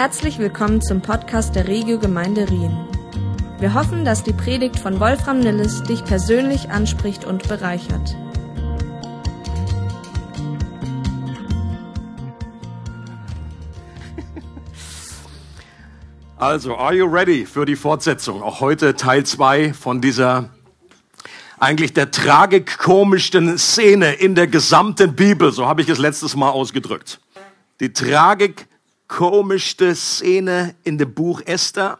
Herzlich willkommen zum Podcast der Regio Gemeinde Rien. Wir hoffen, dass die Predigt von Wolfram Nilles dich persönlich anspricht und bereichert. Also, are you ready für die Fortsetzung? Auch heute Teil 2 von dieser eigentlich der tragikomischsten Szene in der gesamten Bibel, so habe ich es letztes Mal ausgedrückt. Die tragikomischste Szene in dem Buch Esther.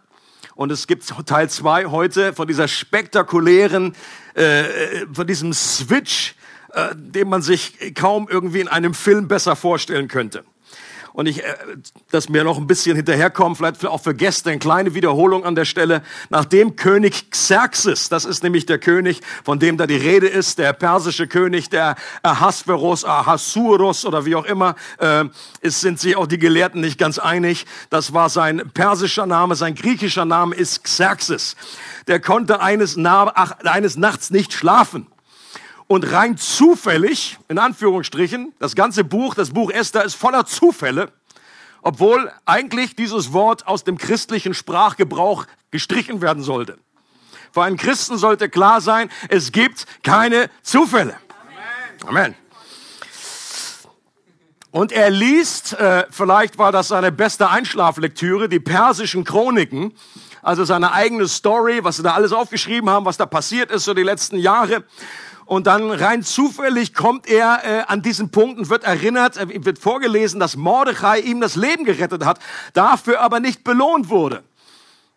Und es gibt Teil 2 heute von dieser spektakulären, äh, von diesem Switch, äh, den man sich kaum irgendwie in einem Film besser vorstellen könnte und ich, äh, dass mir noch ein bisschen hinterherkommen, vielleicht auch für Gäste, eine kleine Wiederholung an der Stelle. Nachdem König Xerxes, das ist nämlich der König, von dem da die Rede ist, der persische König, der Ahasveros, Ahasuerus oder wie auch immer, äh, ist, sind sich auch die Gelehrten nicht ganz einig. Das war sein persischer Name, sein griechischer Name ist Xerxes. Der konnte eines, eines Nachts nicht schlafen und rein zufällig, in Anführungsstrichen, das ganze Buch, das Buch Esther ist voller Zufälle, obwohl eigentlich dieses Wort aus dem christlichen Sprachgebrauch gestrichen werden sollte. Für einen Christen sollte klar sein, es gibt keine Zufälle. Amen. Und er liest, äh, vielleicht war das seine beste Einschlaflektüre, die persischen Chroniken, also seine eigene Story, was sie da alles aufgeschrieben haben, was da passiert ist so die letzten Jahre. Und dann rein zufällig kommt er äh, an diesen Punkt und wird erinnert, äh, wird vorgelesen, dass Mordechai ihm das Leben gerettet hat, dafür aber nicht belohnt wurde.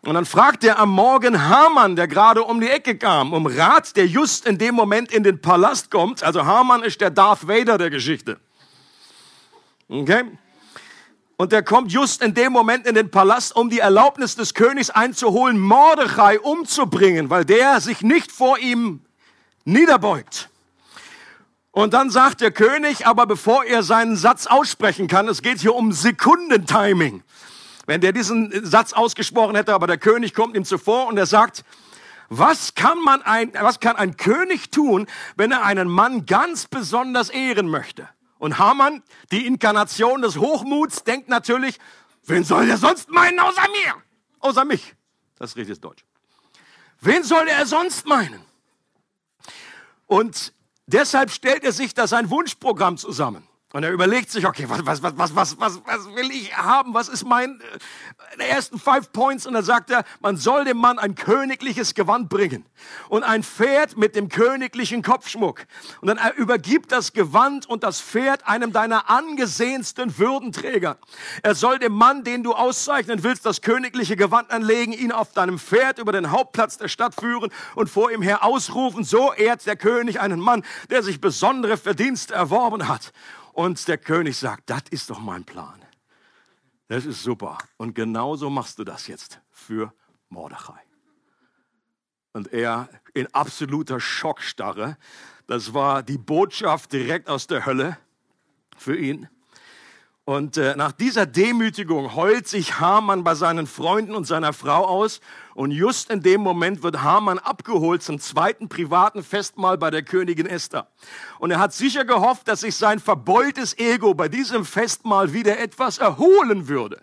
Und dann fragt er am Morgen Haman, der gerade um die Ecke kam, um Rat, der just in dem Moment in den Palast kommt. Also Haman ist der Darth Vader der Geschichte. Okay? Und der kommt just in dem Moment in den Palast, um die Erlaubnis des Königs einzuholen, Mordechai umzubringen, weil der sich nicht vor ihm niederbeugt. Und dann sagt der König, aber bevor er seinen Satz aussprechen kann, es geht hier um Sekundentiming. Wenn der diesen Satz ausgesprochen hätte, aber der König kommt ihm zuvor und er sagt, was kann man ein, was kann ein König tun, wenn er einen Mann ganz besonders ehren möchte? Und Hamann, die Inkarnation des Hochmuts, denkt natürlich, wen soll er sonst meinen außer mir? Außer mich. Das redet jetzt Deutsch. Wen soll er sonst meinen? Und deshalb stellt er sich da sein Wunschprogramm zusammen. Und er überlegt sich, okay, was, was, was, was, was, was, will ich haben? Was ist mein, äh, der ersten five points? Und dann sagt er, man soll dem Mann ein königliches Gewand bringen und ein Pferd mit dem königlichen Kopfschmuck. Und dann er übergibt das Gewand und das Pferd einem deiner angesehensten Würdenträger. Er soll dem Mann, den du auszeichnen willst, das königliche Gewand anlegen, ihn auf deinem Pferd über den Hauptplatz der Stadt führen und vor ihm her ausrufen, so ehrt der König einen Mann, der sich besondere Verdienste erworben hat. Und der König sagt, das ist doch mein Plan. Das ist super. Und genauso machst du das jetzt für Mordechai. Und er in absoluter Schockstarre, das war die Botschaft direkt aus der Hölle für ihn. Und äh, nach dieser Demütigung heult sich Haman bei seinen Freunden und seiner Frau aus. Und just in dem Moment wird Haman abgeholt zum zweiten privaten Festmahl bei der Königin Esther. Und er hat sicher gehofft, dass sich sein verbeultes Ego bei diesem Festmahl wieder etwas erholen würde.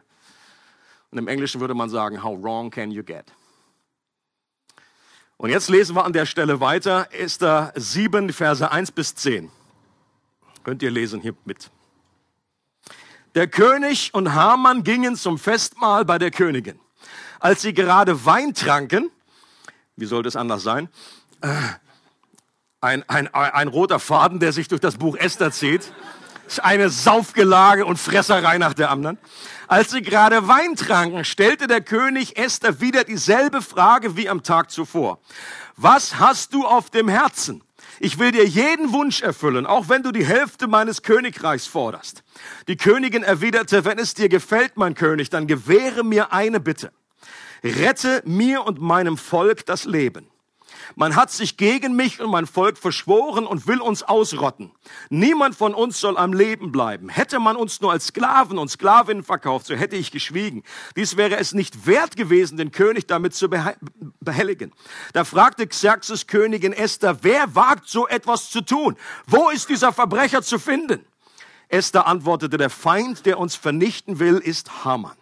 Und im Englischen würde man sagen, how wrong can you get? Und jetzt lesen wir an der Stelle weiter, Esther 7, Verse 1 bis 10. Könnt ihr lesen hier mit. Der König und Haman gingen zum Festmahl bei der Königin. Als sie gerade Wein tranken, wie sollte es anders sein, äh, ein, ein, ein roter Faden, der sich durch das Buch Esther zieht, eine Saufgelage und Fresserei nach der anderen. Als sie gerade Wein tranken, stellte der König Esther wieder dieselbe Frage wie am Tag zuvor. Was hast du auf dem Herzen? Ich will dir jeden Wunsch erfüllen, auch wenn du die Hälfte meines Königreichs forderst. Die Königin erwiderte, wenn es dir gefällt, mein König, dann gewähre mir eine Bitte. Rette mir und meinem Volk das Leben. Man hat sich gegen mich und mein Volk verschworen und will uns ausrotten. Niemand von uns soll am Leben bleiben. Hätte man uns nur als Sklaven und Sklavinnen verkauft, so hätte ich geschwiegen. Dies wäre es nicht wert gewesen, den König damit zu behelligen. Da fragte Xerxes Königin Esther, wer wagt so etwas zu tun? Wo ist dieser Verbrecher zu finden? Esther antwortete, der Feind, der uns vernichten will, ist Haman.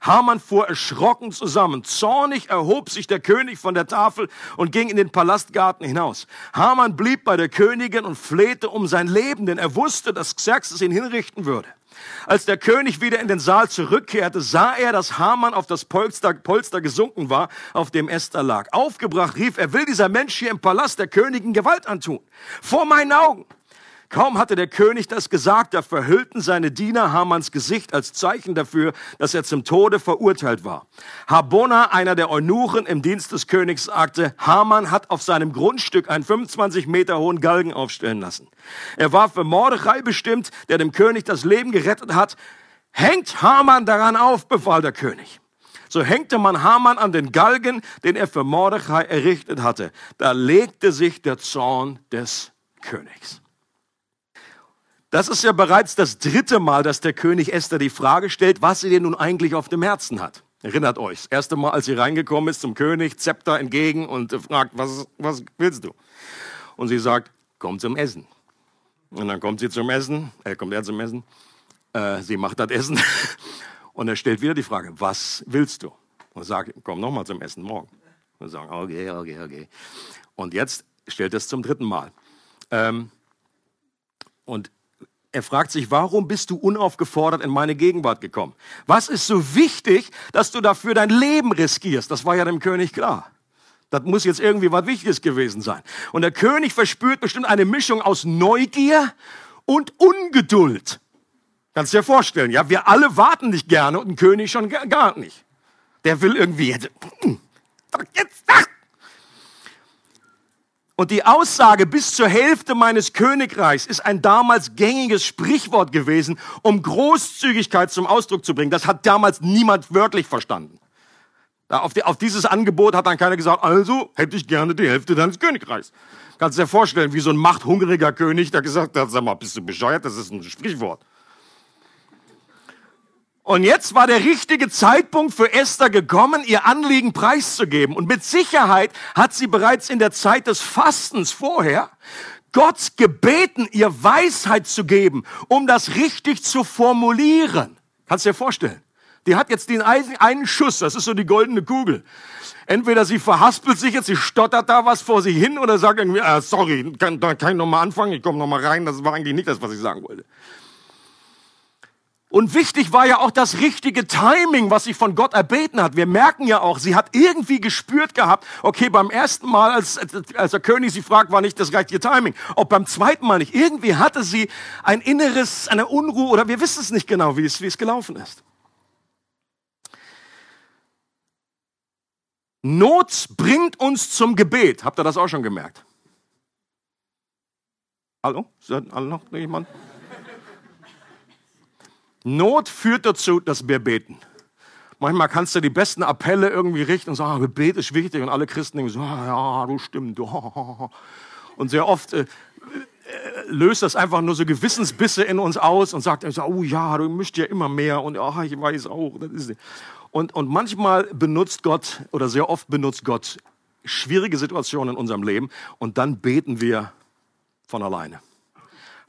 Haman fuhr erschrocken zusammen. Zornig erhob sich der König von der Tafel und ging in den Palastgarten hinaus. Haman blieb bei der Königin und flehte um sein Leben, denn er wusste, dass Xerxes ihn hinrichten würde. Als der König wieder in den Saal zurückkehrte, sah er, dass Haman auf das Polster, Polster gesunken war, auf dem Esther lag. Aufgebracht rief er, will dieser Mensch hier im Palast der Königin Gewalt antun? Vor meinen Augen. Kaum hatte der König das gesagt, da verhüllten seine Diener Hamans Gesicht als Zeichen dafür, dass er zum Tode verurteilt war. Habona, einer der Eunuchen im Dienst des Königs, sagte, Haman hat auf seinem Grundstück einen 25 Meter hohen Galgen aufstellen lassen. Er war für Mordechai bestimmt, der dem König das Leben gerettet hat. Hängt Haman daran auf, befahl der König. So hängte man Haman an den Galgen, den er für Mordechai errichtet hatte. Da legte sich der Zorn des Königs. Das ist ja bereits das dritte Mal, dass der König Esther die Frage stellt, was sie denn nun eigentlich auf dem Herzen hat. Erinnert euch, das erste Mal, als sie reingekommen ist zum König, Zepter entgegen und fragt, was, was willst du? Und sie sagt, komm zum Essen. Und dann kommt sie zum Essen, äh, kommt er zum Essen, äh, sie macht das Essen und er stellt wieder die Frage, was willst du? Und sagt, komm nochmal zum Essen morgen. Und sagen, okay, okay, okay. Und jetzt stellt er es zum dritten Mal. Ähm, und er fragt sich, warum bist du unaufgefordert in meine Gegenwart gekommen? Was ist so wichtig, dass du dafür dein Leben riskierst? Das war ja dem König klar. Das muss jetzt irgendwie was Wichtiges gewesen sein. Und der König verspürt bestimmt eine Mischung aus Neugier und Ungeduld. Kannst du dir vorstellen, ja? Wir alle warten nicht gerne und ein König schon gar nicht. Der will irgendwie jetzt, jetzt, ach, und die Aussage bis zur Hälfte meines Königreichs ist ein damals gängiges Sprichwort gewesen, um Großzügigkeit zum Ausdruck zu bringen. Das hat damals niemand wörtlich verstanden. Auf, die, auf dieses Angebot hat dann keiner gesagt, also hätte ich gerne die Hälfte deines Königreichs. Kannst du dir vorstellen, wie so ein machthungriger König, der gesagt hat, sag mal, bist du bescheuert? Das ist ein Sprichwort. Und jetzt war der richtige Zeitpunkt für Esther gekommen, ihr Anliegen preiszugeben. Und mit Sicherheit hat sie bereits in der Zeit des Fastens vorher Gott gebeten, ihr Weisheit zu geben, um das richtig zu formulieren. Kannst du dir vorstellen? Die hat jetzt den einen Schuss, das ist so die goldene Kugel. Entweder sie verhaspelt sich jetzt, sie stottert da was vor sich hin oder sagt irgendwie, ah, sorry, kann, kann ich nochmal anfangen, ich komme nochmal rein, das war eigentlich nicht das, was ich sagen wollte. Und wichtig war ja auch das richtige Timing, was sie von Gott erbeten hat. Wir merken ja auch, sie hat irgendwie gespürt gehabt, okay, beim ersten Mal, als, als der König sie fragt, war nicht das richtige Timing. Auch beim zweiten Mal nicht. Irgendwie hatte sie ein inneres, eine Unruhe oder wir wissen es nicht genau, wie es, wie es gelaufen ist. Not bringt uns zum Gebet. Habt ihr das auch schon gemerkt? Hallo? Ist da noch jemand? Not führt dazu, dass wir beten. Manchmal kannst du die besten Appelle irgendwie richten und sagen, ah, Gebet ist wichtig. Und alle Christen denken so, ah, ja, du stimmt. Und sehr oft äh, äh, löst das einfach nur so Gewissensbisse in uns aus und sagt, oh ja, du möchtest ja immer mehr und oh, ich weiß auch. Und, und manchmal benutzt Gott oder sehr oft benutzt Gott schwierige Situationen in unserem Leben und dann beten wir von alleine.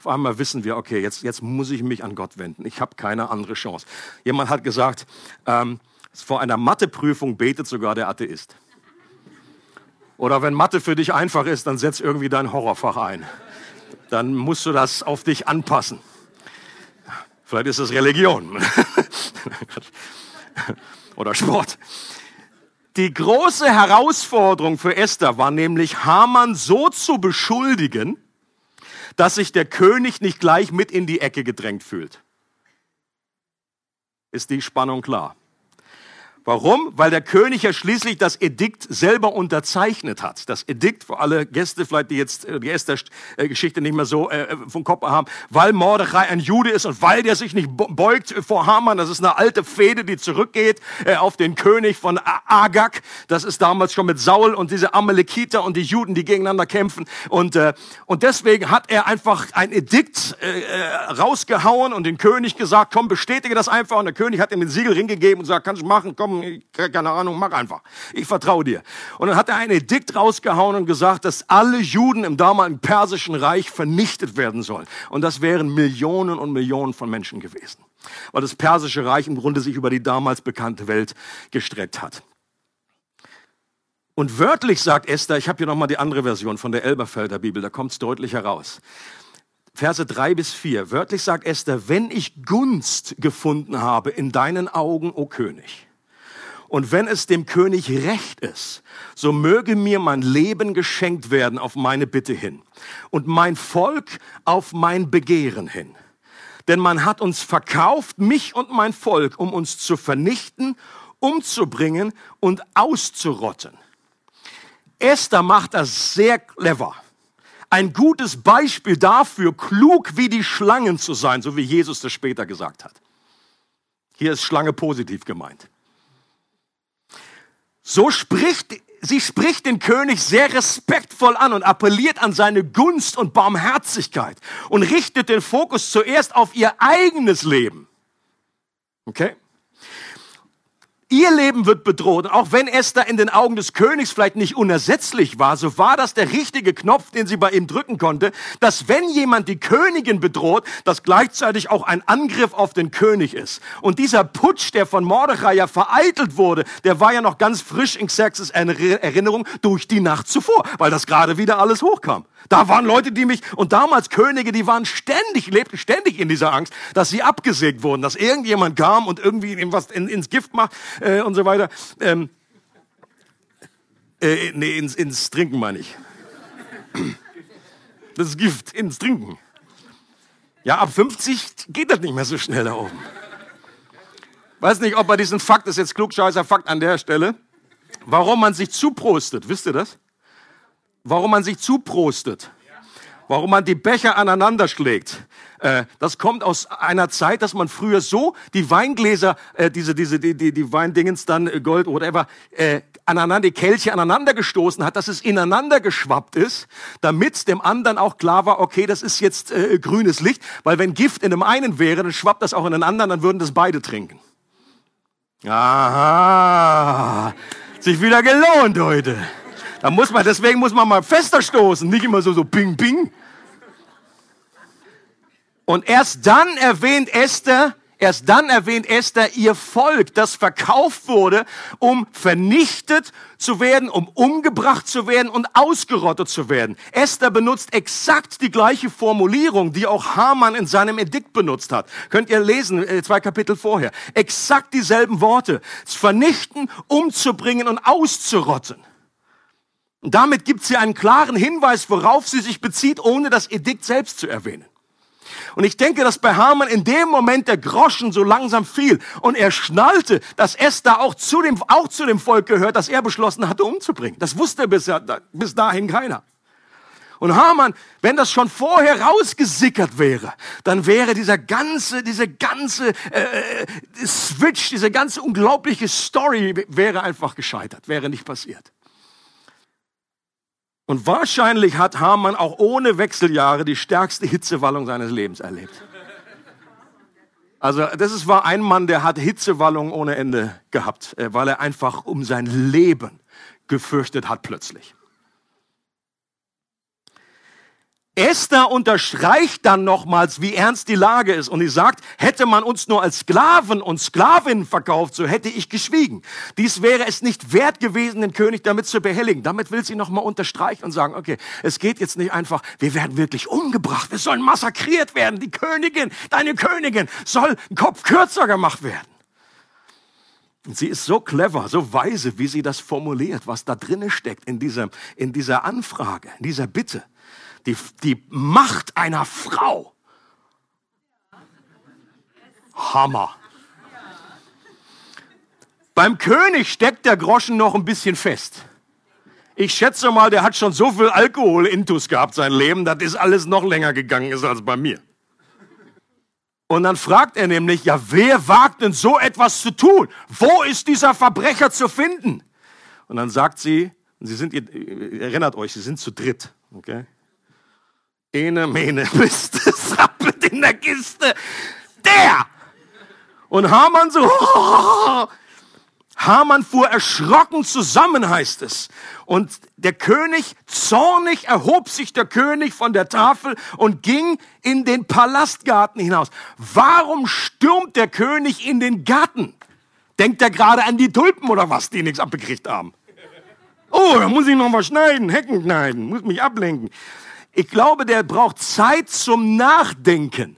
Auf einmal wissen wir, okay, jetzt, jetzt muss ich mich an Gott wenden. Ich habe keine andere Chance. Jemand hat gesagt, ähm, vor einer Matheprüfung betet sogar der Atheist. Oder wenn Mathe für dich einfach ist, dann setz irgendwie dein Horrorfach ein. Dann musst du das auf dich anpassen. Vielleicht ist es Religion oder Sport. Die große Herausforderung für Esther war nämlich, Haman so zu beschuldigen, dass sich der König nicht gleich mit in die Ecke gedrängt fühlt. Ist die Spannung klar? Warum? Weil der König ja schließlich das Edikt selber unterzeichnet hat. Das Edikt, für alle Gäste vielleicht, die jetzt äh, die Esther-Geschichte nicht mehr so äh, vom Kopf haben, weil Mordechai ein Jude ist und weil der sich nicht beugt vor Haman. Das ist eine alte Fehde, die zurückgeht äh, auf den König von Agag. Das ist damals schon mit Saul und diese Amalekiter und die Juden, die gegeneinander kämpfen. Und, äh, und deswegen hat er einfach ein Edikt äh, rausgehauen und den König gesagt, komm, bestätige das einfach. Und der König hat ihm den Siegelring gegeben und sagt, kannst du machen, komm, keine Ahnung, mach einfach. Ich vertraue dir. Und dann hat er ein Edikt rausgehauen und gesagt, dass alle Juden im damaligen persischen Reich vernichtet werden sollen. Und das wären Millionen und Millionen von Menschen gewesen. weil das persische Reich im Grunde sich über die damals bekannte Welt gestreckt hat. Und wörtlich sagt Esther, ich habe hier nochmal die andere Version von der Elberfelder Bibel, da kommt es deutlich heraus. Verse drei bis vier. Wörtlich sagt Esther, wenn ich Gunst gefunden habe in deinen Augen, o König, und wenn es dem König recht ist, so möge mir mein Leben geschenkt werden auf meine Bitte hin und mein Volk auf mein Begehren hin. Denn man hat uns verkauft, mich und mein Volk, um uns zu vernichten, umzubringen und auszurotten. Esther macht das sehr clever. Ein gutes Beispiel dafür, klug wie die Schlangen zu sein, so wie Jesus das später gesagt hat. Hier ist Schlange positiv gemeint. So spricht, sie spricht den König sehr respektvoll an und appelliert an seine Gunst und Barmherzigkeit und richtet den Fokus zuerst auf ihr eigenes Leben. Okay? Ihr Leben wird bedroht. auch wenn Esther in den Augen des Königs vielleicht nicht unersetzlich war, so war das der richtige Knopf, den sie bei ihm drücken konnte, dass wenn jemand die Königin bedroht, das gleichzeitig auch ein Angriff auf den König ist. Und dieser Putsch, der von Mordechai ja vereitelt wurde, der war ja noch ganz frisch in Xerxes Erinnerung durch die Nacht zuvor, weil das gerade wieder alles hochkam. Da waren Leute, die mich, und damals Könige, die waren ständig, lebten ständig in dieser Angst, dass sie abgesägt wurden, dass irgendjemand kam und irgendwie was in, ins Gift macht äh, und so weiter. Ähm, äh, nee, ins, ins Trinken meine ich. Das ist Gift, ins Trinken. Ja, ab 50 geht das nicht mehr so schnell da oben. Weiß nicht, ob er diesen Fakt, das ist jetzt klugscheißer Fakt an der Stelle, warum man sich zuprostet, wisst ihr das? Warum man sich zuprostet, warum man die Becher aneinander schlägt. Äh, das kommt aus einer Zeit, dass man früher so die Weingläser, äh, diese, diese, die, die, die Weindingens dann äh, Gold, whatever, äh, aneinander, die Kelche aneinander gestoßen hat, dass es ineinander geschwappt ist, damit dem anderen auch klar war, okay, das ist jetzt grünes Licht, weil wenn Gift in dem einen wäre, dann schwappt das auch in den anderen, dann würden das beide trinken. Aha, sich wieder gelohnt heute. Da muss man, deswegen muss man mal fester stoßen, nicht immer so, so ping, ping. Und erst dann erwähnt Esther, erst dann erwähnt Esther ihr Volk, das verkauft wurde, um vernichtet zu werden, um umgebracht zu werden und ausgerottet zu werden. Esther benutzt exakt die gleiche Formulierung, die auch Haman in seinem Edikt benutzt hat. Könnt ihr lesen, äh, zwei Kapitel vorher. Exakt dieselben Worte. Vernichten, umzubringen und auszurotten. Und damit gibt sie einen klaren Hinweis, worauf sie sich bezieht, ohne das Edikt selbst zu erwähnen. Und ich denke, dass bei Haman in dem Moment der Groschen so langsam fiel und er schnallte, dass Esther auch zu dem, auch zu dem Volk gehört, das er beschlossen hatte umzubringen. Das wusste bis, bis dahin keiner. Und Haman, wenn das schon vorher rausgesickert wäre, dann wäre dieser ganze, diese ganze äh, Switch, diese ganze unglaubliche Story wäre einfach gescheitert, wäre nicht passiert. Und wahrscheinlich hat Hamann auch ohne Wechseljahre die stärkste Hitzewallung seines Lebens erlebt. Also das ist, war ein Mann, der hat Hitzewallung ohne Ende gehabt, äh, weil er einfach um sein Leben gefürchtet hat plötzlich. Esther unterstreicht dann nochmals, wie ernst die Lage ist. Und sie sagt, hätte man uns nur als Sklaven und Sklavinnen verkauft, so hätte ich geschwiegen. Dies wäre es nicht wert gewesen, den König damit zu behelligen. Damit will sie nochmal unterstreichen und sagen, okay, es geht jetzt nicht einfach, wir werden wirklich umgebracht, wir sollen massakriert werden. Die Königin, deine Königin soll ein Kopf kürzer gemacht werden. Und sie ist so clever, so weise, wie sie das formuliert, was da drinnen steckt in dieser, in dieser Anfrage, in dieser Bitte die, die Macht einer Frau. Hammer. Beim König steckt der Groschen noch ein bisschen fest. Ich schätze mal, der hat schon so viel Alkohol intus gehabt sein Leben, dass ist alles noch länger gegangen ist als bei mir. Und dann fragt er nämlich, ja, wer wagt denn so etwas zu tun? Wo ist dieser Verbrecher zu finden? Und dann sagt sie, sie sind, ihr erinnert euch, sie sind zu dritt, okay? Ene, mene, bist es rappelt in der Kiste. Der! Und Hamann so, Haman fuhr erschrocken zusammen, heißt es. Und der König, zornig, erhob sich der König von der Tafel und ging in den Palastgarten hinaus. Warum stürmt der König in den Garten? Denkt er gerade an die Tulpen oder was, die nichts abgekriegt haben? Oh, da muss ich noch mal schneiden, Hecken schneiden, muss mich ablenken. Ich glaube, der braucht Zeit zum Nachdenken.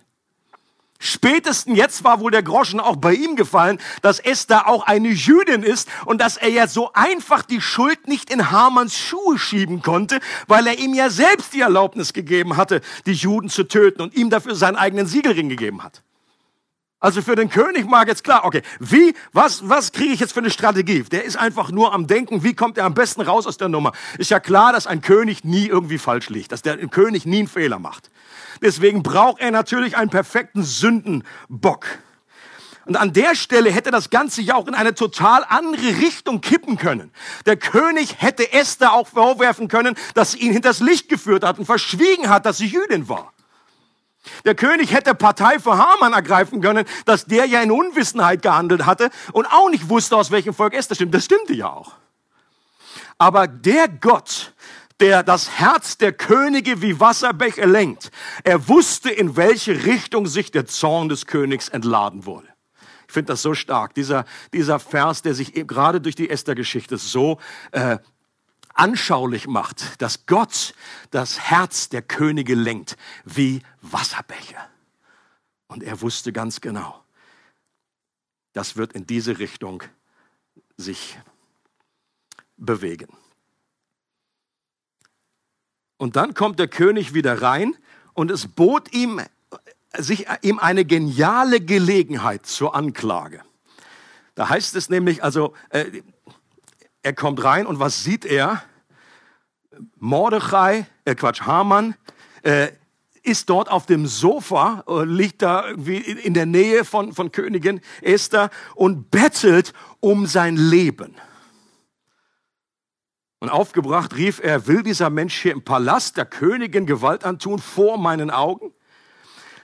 Spätestens jetzt war wohl der Groschen auch bei ihm gefallen, dass Esther auch eine Jüdin ist und dass er ja so einfach die Schuld nicht in Hamans Schuhe schieben konnte, weil er ihm ja selbst die Erlaubnis gegeben hatte, die Juden zu töten und ihm dafür seinen eigenen Siegelring gegeben hat. Also für den König mag jetzt klar, okay, wie, was, was kriege ich jetzt für eine Strategie? Der ist einfach nur am Denken, wie kommt er am besten raus aus der Nummer? Ist ja klar, dass ein König nie irgendwie falsch liegt, dass der König nie einen Fehler macht. Deswegen braucht er natürlich einen perfekten Sündenbock. Und an der Stelle hätte das Ganze ja auch in eine total andere Richtung kippen können. Der König hätte Esther auch vorwerfen können, dass sie ihn hinters Licht geführt hat und verschwiegen hat, dass sie Jüdin war. Der König hätte Partei für Haman ergreifen können, dass der ja in Unwissenheit gehandelt hatte und auch nicht wusste, aus welchem Volk Esther stimmt. Das stimmte ja auch. Aber der Gott, der das Herz der Könige wie Wasserbäche lenkt. Er wusste, in welche Richtung sich der Zorn des Königs entladen wurde. Ich finde das so stark, dieser, dieser Vers, der sich eben gerade durch die Esther-Geschichte so äh, anschaulich macht, dass Gott das Herz der Könige lenkt wie Wasserbäche. Und er wusste ganz genau, das wird in diese Richtung sich bewegen. Und dann kommt der König wieder rein und es bot ihm, sich, ihm eine geniale Gelegenheit zur Anklage. Da heißt es nämlich, also, äh, er kommt rein und was sieht er? Mordechai, äh Quatsch, Haman, äh, ist dort auf dem Sofa, äh, liegt da irgendwie in der Nähe von, von Königin Esther und bettelt um sein Leben. Und aufgebracht rief er, will dieser Mensch hier im Palast der Königin Gewalt antun vor meinen Augen?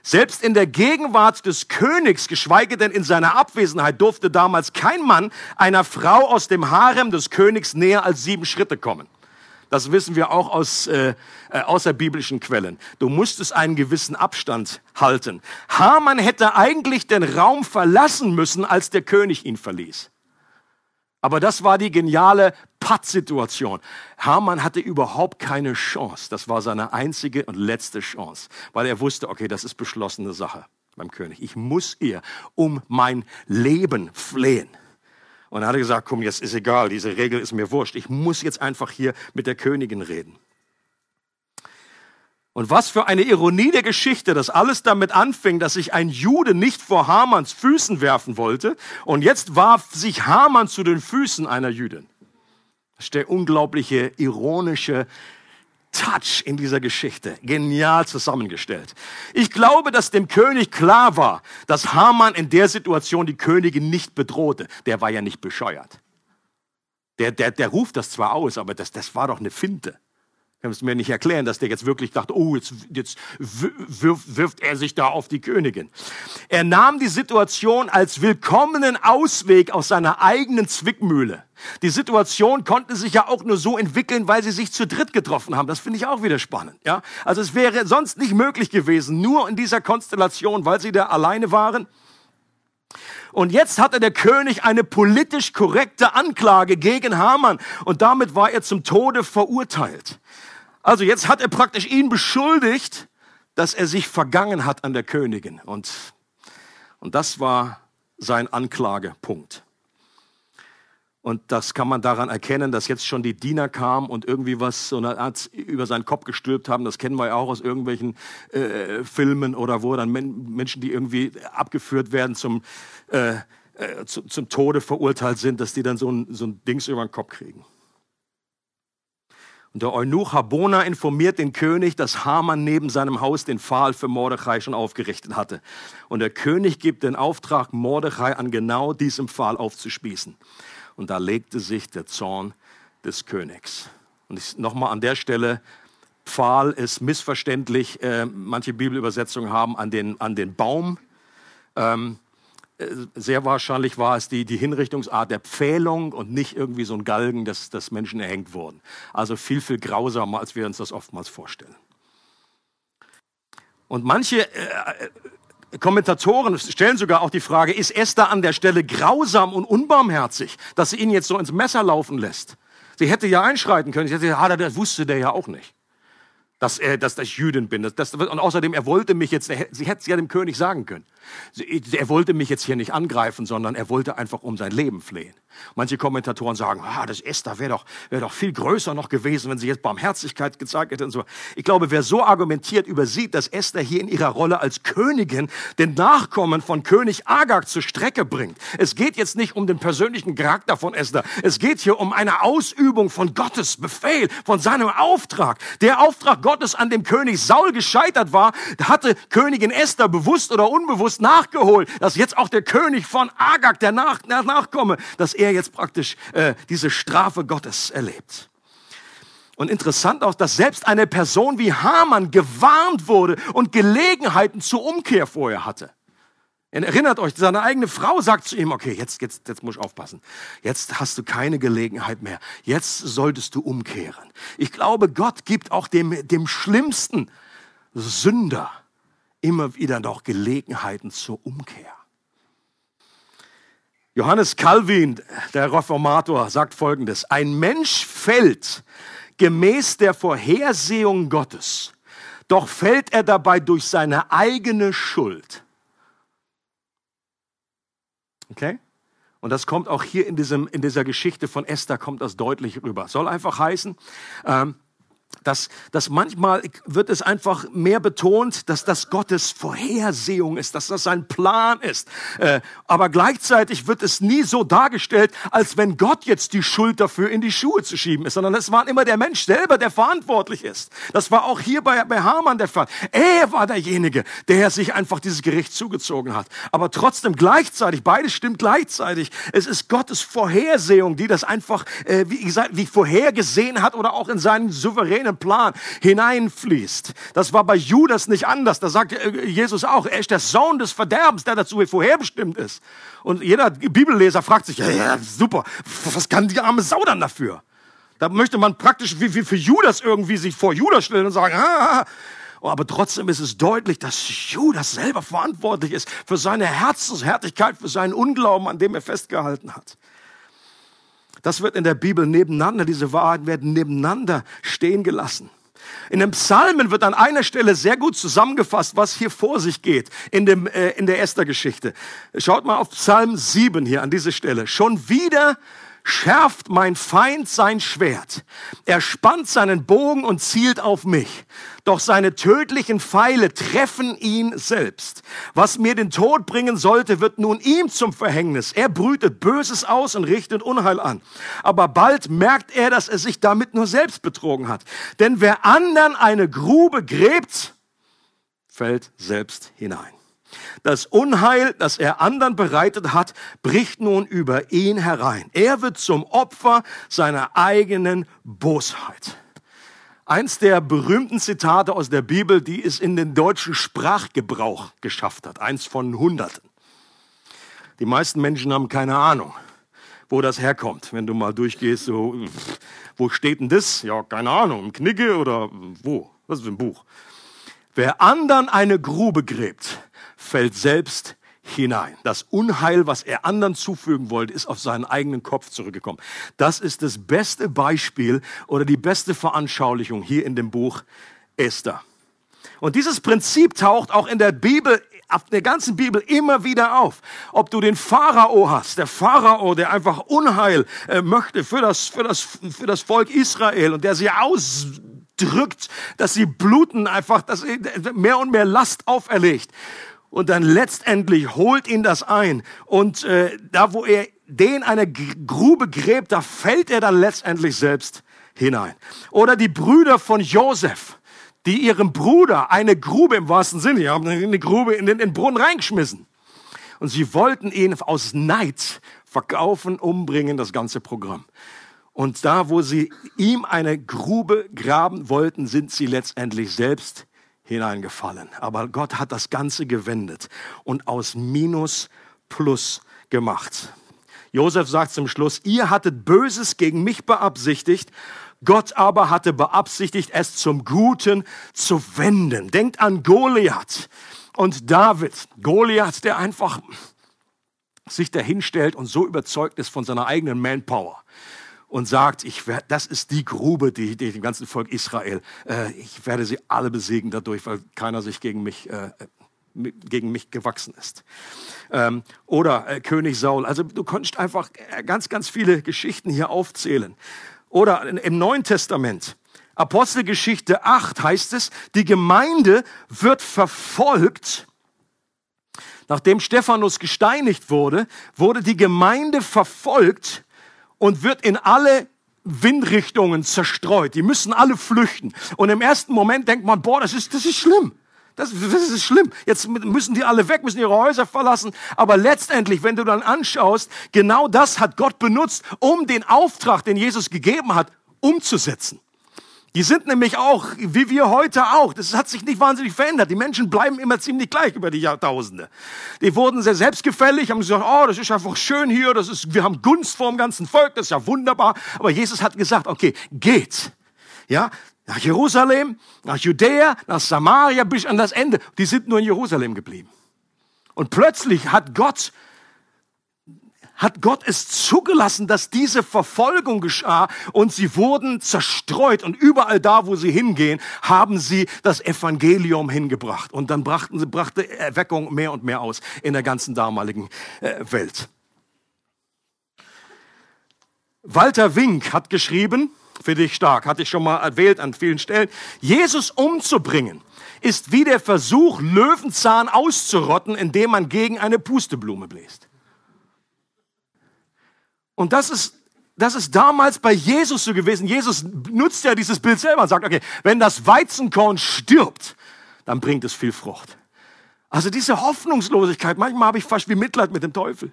Selbst in der Gegenwart des Königs, geschweige denn in seiner Abwesenheit, durfte damals kein Mann einer Frau aus dem Harem des Königs näher als sieben Schritte kommen. Das wissen wir auch aus äh, äh außerbiblischen Quellen. Du musstest einen gewissen Abstand halten. Haman hätte eigentlich den Raum verlassen müssen, als der König ihn verließ. Aber das war die geniale Pattsituation. Hamann hatte überhaupt keine Chance. Das war seine einzige und letzte Chance, weil er wusste, okay, das ist beschlossene Sache beim König. Ich muss ihr um mein Leben flehen. Und er hat gesagt, komm, jetzt ist egal, diese Regel ist mir wurscht. Ich muss jetzt einfach hier mit der Königin reden. Und was für eine Ironie der Geschichte, dass alles damit anfing, dass sich ein Jude nicht vor Hamanns Füßen werfen wollte und jetzt warf sich Haman zu den Füßen einer Jüdin. Das ist der unglaubliche, ironische Touch in dieser Geschichte. Genial zusammengestellt. Ich glaube, dass dem König klar war, dass Haman in der Situation die Königin nicht bedrohte. Der war ja nicht bescheuert. Der, der, der ruft das zwar aus, aber das, das war doch eine Finte. Kannst du mir nicht erklären, dass der jetzt wirklich dachte, oh, jetzt, jetzt wirft, wirft er sich da auf die Königin. Er nahm die Situation als willkommenen Ausweg aus seiner eigenen Zwickmühle. Die Situation konnte sich ja auch nur so entwickeln, weil sie sich zu dritt getroffen haben. Das finde ich auch wieder spannend. Ja? Also es wäre sonst nicht möglich gewesen, nur in dieser Konstellation, weil sie da alleine waren. Und jetzt hatte der König eine politisch korrekte Anklage gegen Haman und damit war er zum Tode verurteilt. Also jetzt hat er praktisch ihn beschuldigt, dass er sich vergangen hat an der Königin. Und, und das war sein Anklagepunkt. Und das kann man daran erkennen, dass jetzt schon die Diener kamen und irgendwie was so eine Art über seinen Kopf gestülpt haben. Das kennen wir ja auch aus irgendwelchen äh, Filmen oder wo dann Men Menschen, die irgendwie abgeführt werden zum, äh, äh, zu, zum Tode verurteilt sind, dass die dann so ein, so ein Dings über den Kopf kriegen. Und der Eunuch Habona informiert den König, dass Haman neben seinem Haus den Pfahl für Mordechai schon aufgerichtet hatte. Und der König gibt den Auftrag, Mordechai an genau diesem Pfahl aufzuspießen. Und da legte sich der Zorn des Königs. Und nochmal an der Stelle, Pfahl ist missverständlich. Äh, manche Bibelübersetzungen haben an den, an den Baum. Ähm, äh, sehr wahrscheinlich war es die, die Hinrichtungsart der Pfählung und nicht irgendwie so ein Galgen, dass, dass Menschen erhängt wurden. Also viel, viel grausamer, als wir uns das oftmals vorstellen. Und manche äh, Kommentatoren stellen sogar auch die Frage, ist Esther an der Stelle grausam und unbarmherzig, dass sie ihn jetzt so ins Messer laufen lässt? Sie hätte ja einschreiten können. Sie hätte, ah, das wusste der ja auch nicht dass, er, dass ich Jüdin bin. Das, das, und außerdem, er wollte mich jetzt, er, sie hätte es ja dem König sagen können. Er wollte mich jetzt hier nicht angreifen, sondern er wollte einfach um sein Leben flehen. Manche Kommentatoren sagen, ah, das Esther wäre doch, wäre doch viel größer noch gewesen, wenn sie jetzt Barmherzigkeit gezeigt hätte und so. Ich glaube, wer so argumentiert, übersieht, dass Esther hier in ihrer Rolle als Königin den Nachkommen von König Agag zur Strecke bringt. Es geht jetzt nicht um den persönlichen Charakter von Esther. Es geht hier um eine Ausübung von Gottes Befehl, von seinem Auftrag. Der Auftrag Gottes an dem König Saul gescheitert war, hatte Königin Esther bewusst oder unbewusst nachgeholt, dass jetzt auch der König von Agag, der Nach Nachkomme, dass er jetzt praktisch äh, diese Strafe Gottes erlebt. Und interessant auch, dass selbst eine Person wie Haman gewarnt wurde und Gelegenheiten zur Umkehr vorher hatte. Erinnert euch, seine eigene Frau sagt zu ihm, okay, jetzt, jetzt, jetzt muss ich aufpassen. Jetzt hast du keine Gelegenheit mehr. Jetzt solltest du umkehren. Ich glaube, Gott gibt auch dem, dem schlimmsten Sünder immer wieder noch Gelegenheiten zur Umkehr. Johannes Calvin, der Reformator, sagt Folgendes. Ein Mensch fällt gemäß der Vorhersehung Gottes, doch fällt er dabei durch seine eigene Schuld. Okay? Und das kommt auch hier in, diesem, in dieser Geschichte von Esther, kommt das deutlich rüber. Soll einfach heißen, ähm, dass, dass manchmal wird es einfach mehr betont, dass das Gottes Vorhersehung ist, dass das sein Plan ist. Äh, aber gleichzeitig wird es nie so dargestellt, als wenn Gott jetzt die Schuld dafür in die Schuhe zu schieben ist, sondern es war immer der Mensch selber, der verantwortlich ist. Das war auch hier bei, bei Hamann der Fall. Er war derjenige, der sich einfach dieses Gericht zugezogen hat. Aber trotzdem gleichzeitig, beides stimmt gleichzeitig. Es ist Gottes Vorhersehung, die das einfach, äh, wie gesagt, wie vorhergesehen hat oder auch in seinen souveränen Plan hineinfließt. Das war bei Judas nicht anders. Da sagt äh, Jesus auch, er ist der Sohn des Verderbens, der dazu vorherbestimmt ist. Und jeder Bibelleser fragt sich, ja, ja super, was kann die arme Sau dann dafür? Da möchte man praktisch wie, wie für Judas irgendwie sich vor Judas stellen und sagen, ah, aber trotzdem ist es deutlich, dass Judas selber verantwortlich ist für seine Herzenshärtigkeit, für seinen Unglauben, an dem er festgehalten hat. Das wird in der Bibel nebeneinander, diese Wahrheiten werden nebeneinander stehen gelassen. In den Psalmen wird an einer Stelle sehr gut zusammengefasst, was hier vor sich geht in, dem, äh, in der Esther-Geschichte. Schaut mal auf Psalm 7 hier an diese Stelle. Schon wieder schärft mein Feind sein Schwert. Er spannt seinen Bogen und zielt auf mich. Doch seine tödlichen Pfeile treffen ihn selbst. Was mir den Tod bringen sollte, wird nun ihm zum Verhängnis. Er brütet Böses aus und richtet Unheil an. Aber bald merkt er, dass er sich damit nur selbst betrogen hat. Denn wer anderen eine Grube gräbt, fällt selbst hinein. Das Unheil, das er anderen bereitet hat, bricht nun über ihn herein. Er wird zum Opfer seiner eigenen Bosheit. Eins der berühmten Zitate aus der Bibel, die es in den deutschen Sprachgebrauch geschafft hat. Eins von Hunderten. Die meisten Menschen haben keine Ahnung, wo das herkommt. Wenn du mal durchgehst, so, wo steht denn das? Ja, keine Ahnung, im Knicke oder wo? Was ist ein Buch? Wer anderen eine Grube gräbt, fällt selbst hinein. Das Unheil, was er anderen zufügen wollte, ist auf seinen eigenen Kopf zurückgekommen. Das ist das beste Beispiel oder die beste Veranschaulichung hier in dem Buch Esther. Und dieses Prinzip taucht auch in der Bibel, auf der ganzen Bibel immer wieder auf. Ob du den Pharao hast, der Pharao, der einfach Unheil äh, möchte für das, für, das, für das Volk Israel und der sie ausdrückt, dass sie bluten einfach, dass sie mehr und mehr Last auferlegt. Und dann letztendlich holt ihn das ein. Und äh, da, wo er den eine Grube gräbt, da fällt er dann letztendlich selbst hinein. Oder die Brüder von Josef, die ihrem Bruder eine Grube im wahrsten Sinne, die haben eine Grube in den, in den Brunnen reingeschmissen. Und sie wollten ihn aus Neid verkaufen, umbringen, das ganze Programm. Und da, wo sie ihm eine Grube graben wollten, sind sie letztendlich selbst hineingefallen. Aber Gott hat das Ganze gewendet und aus Minus plus gemacht. Josef sagt zum Schluss, ihr hattet Böses gegen mich beabsichtigt, Gott aber hatte beabsichtigt, es zum Guten zu wenden. Denkt an Goliath und David. Goliath, der einfach sich dahinstellt und so überzeugt ist von seiner eigenen Manpower und sagt, ich werde, das ist die Grube, die, die dem ganzen Volk Israel, äh, ich werde sie alle besiegen dadurch, weil keiner sich gegen mich, äh, gegen mich gewachsen ist. Ähm, oder äh, König Saul. Also du konntest einfach äh, ganz, ganz viele Geschichten hier aufzählen. Oder im Neuen Testament. Apostelgeschichte 8 heißt es, die Gemeinde wird verfolgt. Nachdem Stephanus gesteinigt wurde, wurde die Gemeinde verfolgt und wird in alle Windrichtungen zerstreut. Die müssen alle flüchten. Und im ersten Moment denkt man, boah, das ist, das ist schlimm. Das, das ist schlimm. Jetzt müssen die alle weg, müssen ihre Häuser verlassen. Aber letztendlich, wenn du dann anschaust, genau das hat Gott benutzt, um den Auftrag, den Jesus gegeben hat, umzusetzen. Die sind nämlich auch, wie wir heute auch, das hat sich nicht wahnsinnig verändert. Die Menschen bleiben immer ziemlich gleich über die Jahrtausende. Die wurden sehr selbstgefällig, haben gesagt, oh, das ist einfach schön hier, das ist, wir haben Gunst vor dem ganzen Volk, das ist ja wunderbar. Aber Jesus hat gesagt, okay, geht. Ja, nach Jerusalem, nach Judäa, nach Samaria bis an das Ende. Die sind nur in Jerusalem geblieben. Und plötzlich hat Gott hat Gott es zugelassen, dass diese Verfolgung geschah und sie wurden zerstreut und überall da, wo sie hingehen, haben sie das Evangelium hingebracht und dann brachten sie, brachte Erweckung mehr und mehr aus in der ganzen damaligen äh, Welt. Walter Wink hat geschrieben, für dich stark, hatte ich schon mal erwähnt an vielen Stellen, Jesus umzubringen ist wie der Versuch, Löwenzahn auszurotten, indem man gegen eine Pusteblume bläst. Und das ist, das ist damals bei Jesus so gewesen. Jesus nutzt ja dieses Bild selber und sagt, okay, wenn das Weizenkorn stirbt, dann bringt es viel Frucht. Also diese Hoffnungslosigkeit, manchmal habe ich fast wie Mitleid mit dem Teufel.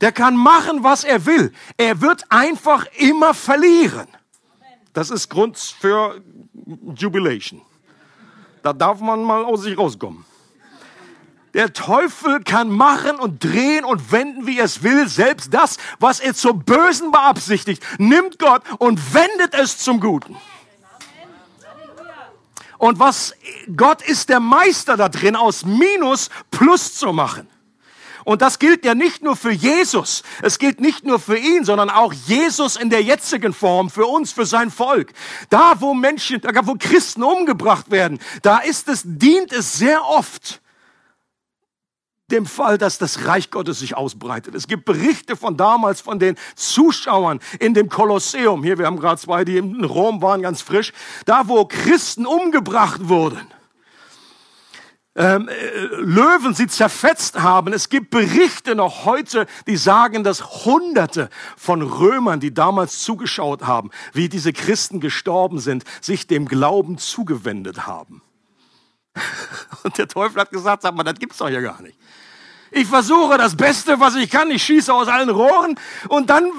Der kann machen, was er will. Er wird einfach immer verlieren. Das ist Grund für Jubilation. Da darf man mal aus sich rauskommen. Der Teufel kann machen und drehen und wenden, wie er es will. Selbst das, was er zum Bösen beabsichtigt, nimmt Gott und wendet es zum Guten. Und was Gott ist der Meister da drin, aus Minus Plus zu machen. Und das gilt ja nicht nur für Jesus, es gilt nicht nur für ihn, sondern auch Jesus in der jetzigen Form, für uns, für sein Volk. Da, wo Menschen, da, wo Christen umgebracht werden, da ist es, dient es sehr oft dem Fall, dass das Reich Gottes sich ausbreitet. Es gibt Berichte von damals von den Zuschauern in dem Kolosseum. Hier, wir haben gerade zwei, die in Rom waren, ganz frisch. Da, wo Christen umgebracht wurden. Ähm, äh, Löwen sie zerfetzt haben. Es gibt Berichte noch heute, die sagen, dass Hunderte von Römern, die damals zugeschaut haben, wie diese Christen gestorben sind, sich dem Glauben zugewendet haben. Und der Teufel hat gesagt, sag mal, das gibt's doch ja gar nicht. Ich versuche das Beste, was ich kann. Ich schieße aus allen Rohren und dann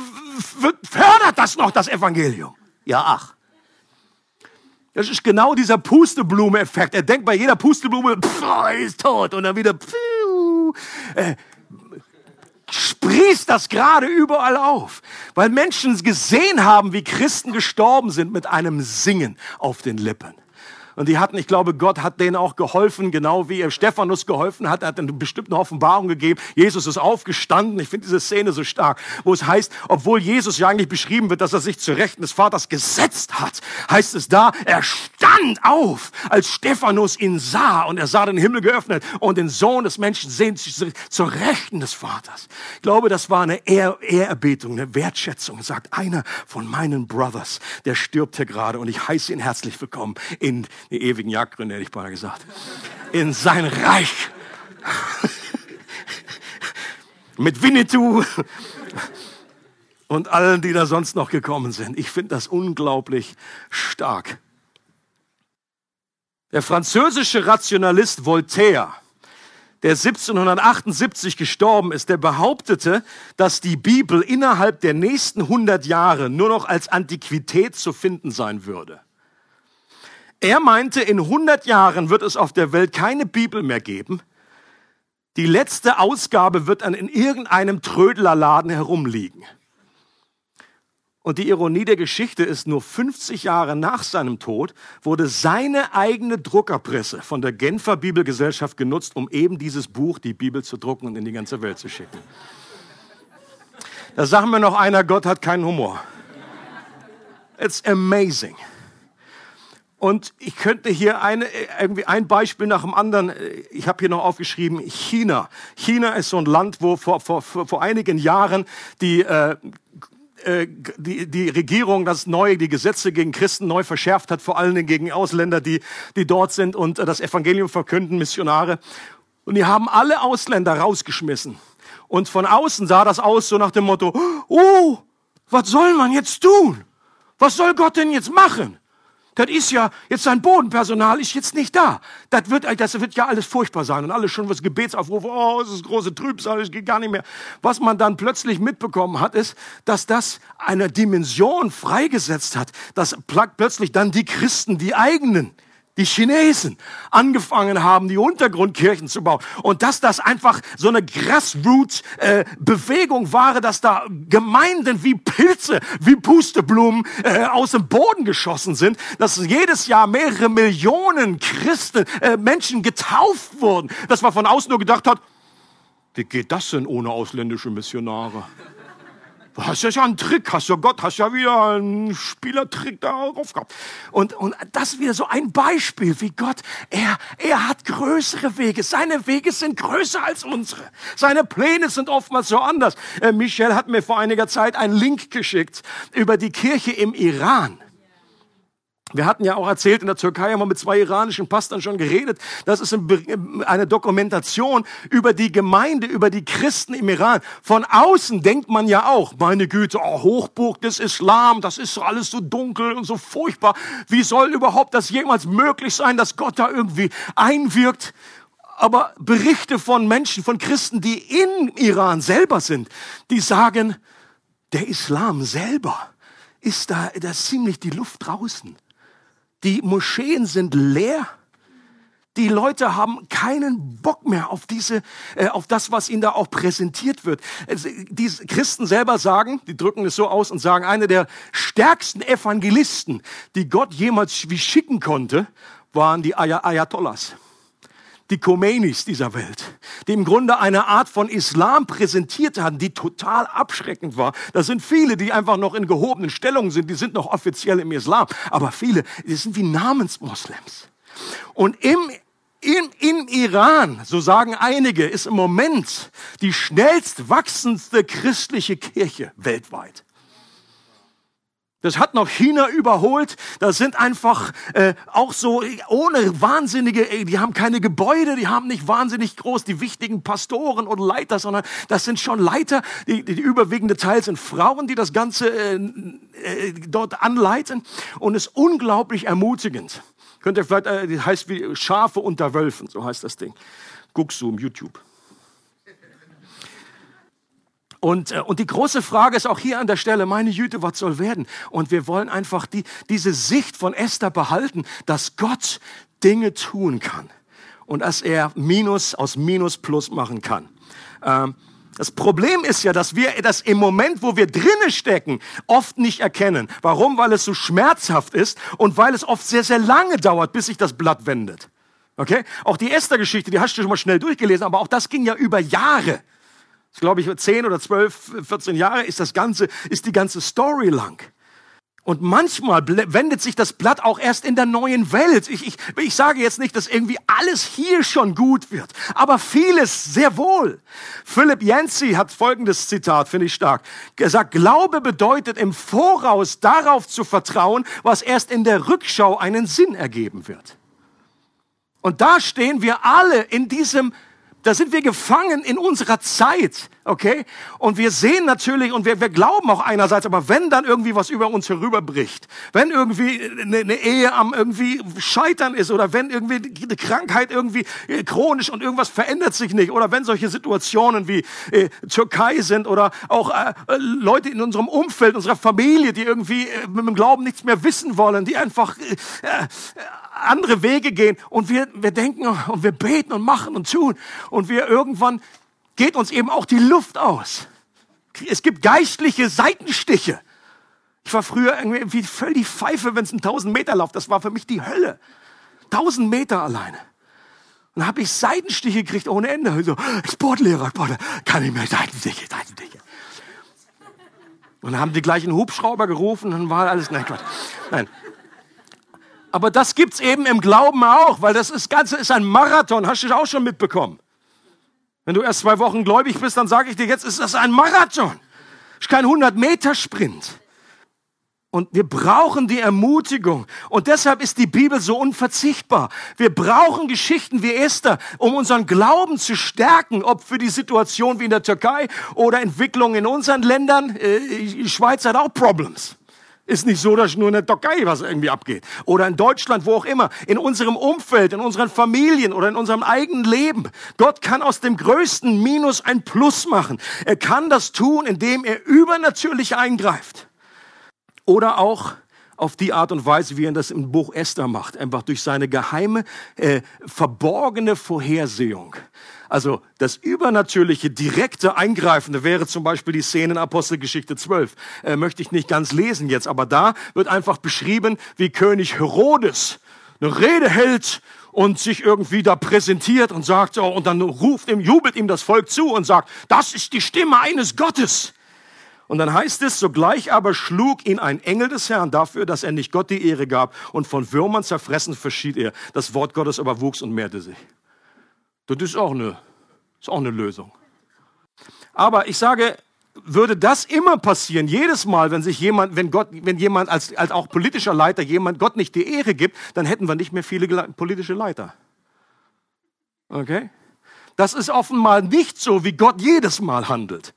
fördert das noch das Evangelium. Ja, ach. Das ist genau dieser Pusteblume-Effekt. Er denkt bei jeder Pusteblume, pff, er ist tot. Und dann wieder, pff, äh, sprießt das gerade überall auf. Weil Menschen gesehen haben, wie Christen gestorben sind mit einem Singen auf den Lippen. Und die hatten, ich glaube, Gott hat denen auch geholfen, genau wie er Stephanus geholfen hat. Er hat eine bestimmte Offenbarung gegeben. Jesus ist aufgestanden. Ich finde diese Szene so stark, wo es heißt, obwohl Jesus ja eigentlich beschrieben wird, dass er sich zu Rechten des Vaters gesetzt hat, heißt es da, er stand auf, als Stephanus ihn sah und er sah den Himmel geöffnet und den Sohn des Menschen sehnt sich zur Rechten des Vaters. Ich glaube, das war eine Ehr Ehrerbietung, eine Wertschätzung. Er sagt, einer von meinen Brothers, der stirbt hier gerade und ich heiße ihn herzlich willkommen in die ewigen Jagdgründe, hätte ich beinahe gesagt. In sein Reich. Mit Winnetou und allen, die da sonst noch gekommen sind. Ich finde das unglaublich stark. Der französische Rationalist Voltaire, der 1778 gestorben ist, der behauptete, dass die Bibel innerhalb der nächsten 100 Jahre nur noch als Antiquität zu finden sein würde. Er meinte, in 100 Jahren wird es auf der Welt keine Bibel mehr geben, Die letzte Ausgabe wird dann in irgendeinem Trödlerladen herumliegen. Und die Ironie der Geschichte ist, nur 50 Jahre nach seinem Tod wurde seine eigene Druckerpresse von der Genfer Bibelgesellschaft genutzt, um eben dieses Buch, die Bibel, zu drucken und in die ganze Welt zu schicken. Da sagen wir noch einer, Gott hat keinen Humor. It's amazing. Und ich könnte hier eine, irgendwie ein Beispiel nach dem anderen, ich habe hier noch aufgeschrieben, China. China ist so ein Land, wo vor, vor, vor einigen Jahren die, äh, äh, die, die Regierung das neu, die Gesetze gegen Christen neu verschärft hat, vor allen Dingen gegen Ausländer, die, die dort sind und äh, das Evangelium verkünden, Missionare. Und die haben alle Ausländer rausgeschmissen. Und von außen sah das aus so nach dem Motto, oh, was soll man jetzt tun? Was soll Gott denn jetzt machen? Das ist ja, jetzt sein Bodenpersonal ist jetzt nicht da. Das wird, das wird ja alles furchtbar sein. Und alles schon was Gebetsaufrufe, oh, es ist große Trübsal, es geht gar nicht mehr. Was man dann plötzlich mitbekommen hat, ist, dass das eine Dimension freigesetzt hat, dass plötzlich dann die Christen, die eigenen, die Chinesen angefangen haben, die Untergrundkirchen zu bauen. Und dass das einfach so eine Grassroots-Bewegung war, dass da Gemeinden wie Pilze, wie Pusteblumen äh, aus dem Boden geschossen sind, dass jedes Jahr mehrere Millionen Christen, äh, Menschen getauft wurden, dass man von außen nur gedacht hat, wie geht das denn ohne ausländische Missionare? Hast ja einen Trick, hast ja Gott, hast ja wieder einen Spielertrick darauf gehabt. Und, und das ist wieder so ein Beispiel, wie Gott, er, er hat größere Wege. Seine Wege sind größer als unsere. Seine Pläne sind oftmals so anders. Äh, Michel hat mir vor einiger Zeit einen Link geschickt über die Kirche im Iran. Wir hatten ja auch erzählt, in der Türkei haben wir mit zwei iranischen Pastern schon geredet. Das ist eine Dokumentation über die Gemeinde, über die Christen im Iran. Von außen denkt man ja auch, meine Güte, oh, Hochburg des Islam, das ist alles so dunkel und so furchtbar. Wie soll überhaupt das jemals möglich sein, dass Gott da irgendwie einwirkt? Aber Berichte von Menschen, von Christen, die in Iran selber sind, die sagen, der Islam selber ist da, da ist ziemlich die Luft draußen. Die Moscheen sind leer. Die Leute haben keinen Bock mehr auf diese, äh, auf das, was ihnen da auch präsentiert wird. Die Christen selber sagen, die drücken es so aus und sagen, eine der stärksten Evangelisten, die Gott jemals wie schicken konnte, waren die Ayatollahs die Khomeinis dieser Welt, die im Grunde eine Art von Islam präsentiert haben, die total abschreckend war. Da sind viele, die einfach noch in gehobenen Stellungen sind, die sind noch offiziell im Islam, aber viele, die sind wie Namensmoslems. Und im im, Im Iran, so sagen einige, ist im Moment die schnellst wachsendste christliche Kirche weltweit. Das hat noch China überholt. Das sind einfach äh, auch so ohne wahnsinnige, äh, die haben keine Gebäude, die haben nicht wahnsinnig groß die wichtigen Pastoren und Leiter, sondern das sind schon Leiter. Die, die überwiegende Teil sind Frauen, die das Ganze äh, äh, dort anleiten. Und es ist unglaublich ermutigend. Könnt ihr vielleicht, äh, das heißt wie Schafe unter Wölfen, so heißt das Ding. Guckst du im YouTube. Und, äh, und die große Frage ist auch hier an der Stelle, meine Jüte, was soll werden? Und wir wollen einfach die, diese Sicht von Esther behalten, dass Gott Dinge tun kann und dass er Minus aus Minus Plus machen kann. Ähm, das Problem ist ja, dass wir das im Moment, wo wir drinnen stecken, oft nicht erkennen. Warum? Weil es so schmerzhaft ist und weil es oft sehr, sehr lange dauert, bis sich das Blatt wendet. Okay? Auch die Esther-Geschichte, die hast du schon mal schnell durchgelesen, aber auch das ging ja über Jahre glaube ich, zehn oder zwölf, 14 Jahre ist das ganze, ist die ganze Story lang. Und manchmal wendet sich das Blatt auch erst in der neuen Welt. Ich, ich, ich sage jetzt nicht, dass irgendwie alles hier schon gut wird, aber vieles sehr wohl. Philipp Yancey hat folgendes Zitat, finde ich stark. Er sagt, Glaube bedeutet im Voraus darauf zu vertrauen, was erst in der Rückschau einen Sinn ergeben wird. Und da stehen wir alle in diesem da sind wir gefangen in unserer Zeit, okay? Und wir sehen natürlich und wir, wir glauben auch einerseits, aber wenn dann irgendwie was über uns herüberbricht, wenn irgendwie eine, eine Ehe am irgendwie Scheitern ist oder wenn irgendwie eine Krankheit irgendwie äh, chronisch und irgendwas verändert sich nicht oder wenn solche Situationen wie äh, Türkei sind oder auch äh, Leute in unserem Umfeld, unserer Familie, die irgendwie äh, mit dem Glauben nichts mehr wissen wollen, die einfach äh, äh andere Wege gehen und wir, wir denken und wir beten und machen und tun und wir irgendwann geht uns eben auch die Luft aus. Es gibt geistliche Seitenstiche. Ich war früher irgendwie völlig Pfeife, wenn es ein 1000 Meter Lauf, das war für mich die Hölle. 1000 Meter alleine. Und habe ich Seitenstiche gekriegt ohne Ende. So, Sportlehrer, Sportlehrer, kann ich mehr Seitenstiche, Seitenstiche. Und dann haben die gleichen Hubschrauber gerufen und dann war alles, nein, Gott, nein. Aber das gibt's eben im Glauben auch, weil das, ist, Ganze ist ein Marathon, hast du auch schon mitbekommen. Wenn du erst zwei Wochen gläubig bist, dann sage ich dir, jetzt ist das ein Marathon. Das ist kein 100-Meter-Sprint. Und wir brauchen die Ermutigung. Und deshalb ist die Bibel so unverzichtbar. Wir brauchen Geschichten wie Esther, um unseren Glauben zu stärken, ob für die Situation wie in der Türkei oder Entwicklung in unseren Ländern. Äh, die Schweiz hat auch Problems. Ist nicht so, dass nur in der Türkei was irgendwie abgeht. Oder in Deutschland, wo auch immer. In unserem Umfeld, in unseren Familien oder in unserem eigenen Leben. Gott kann aus dem größten Minus ein Plus machen. Er kann das tun, indem er übernatürlich eingreift. Oder auch auf die Art und Weise, wie er das im Buch Esther macht, einfach durch seine geheime, äh, verborgene Vorhersehung. Also das übernatürliche, direkte Eingreifende wäre zum Beispiel die Szene in Apostelgeschichte 12. Äh, möchte ich nicht ganz lesen jetzt, aber da wird einfach beschrieben, wie König Herodes eine Rede hält und sich irgendwie da präsentiert und sagt, oh, und dann ruft ihm, jubelt ihm das Volk zu und sagt, das ist die Stimme eines Gottes. Und dann heißt es, sogleich aber schlug ihn ein Engel des Herrn dafür, dass er nicht Gott die Ehre gab und von Würmern zerfressen verschied er. Das Wort Gottes aber wuchs und mehrte sich. Das ist auch eine, ist auch eine Lösung. Aber ich sage, würde das immer passieren, jedes Mal, wenn sich jemand, wenn Gott, wenn jemand als, als auch politischer Leiter jemand Gott nicht die Ehre gibt, dann hätten wir nicht mehr viele politische Leiter. Okay? Das ist offenbar nicht so, wie Gott jedes Mal handelt.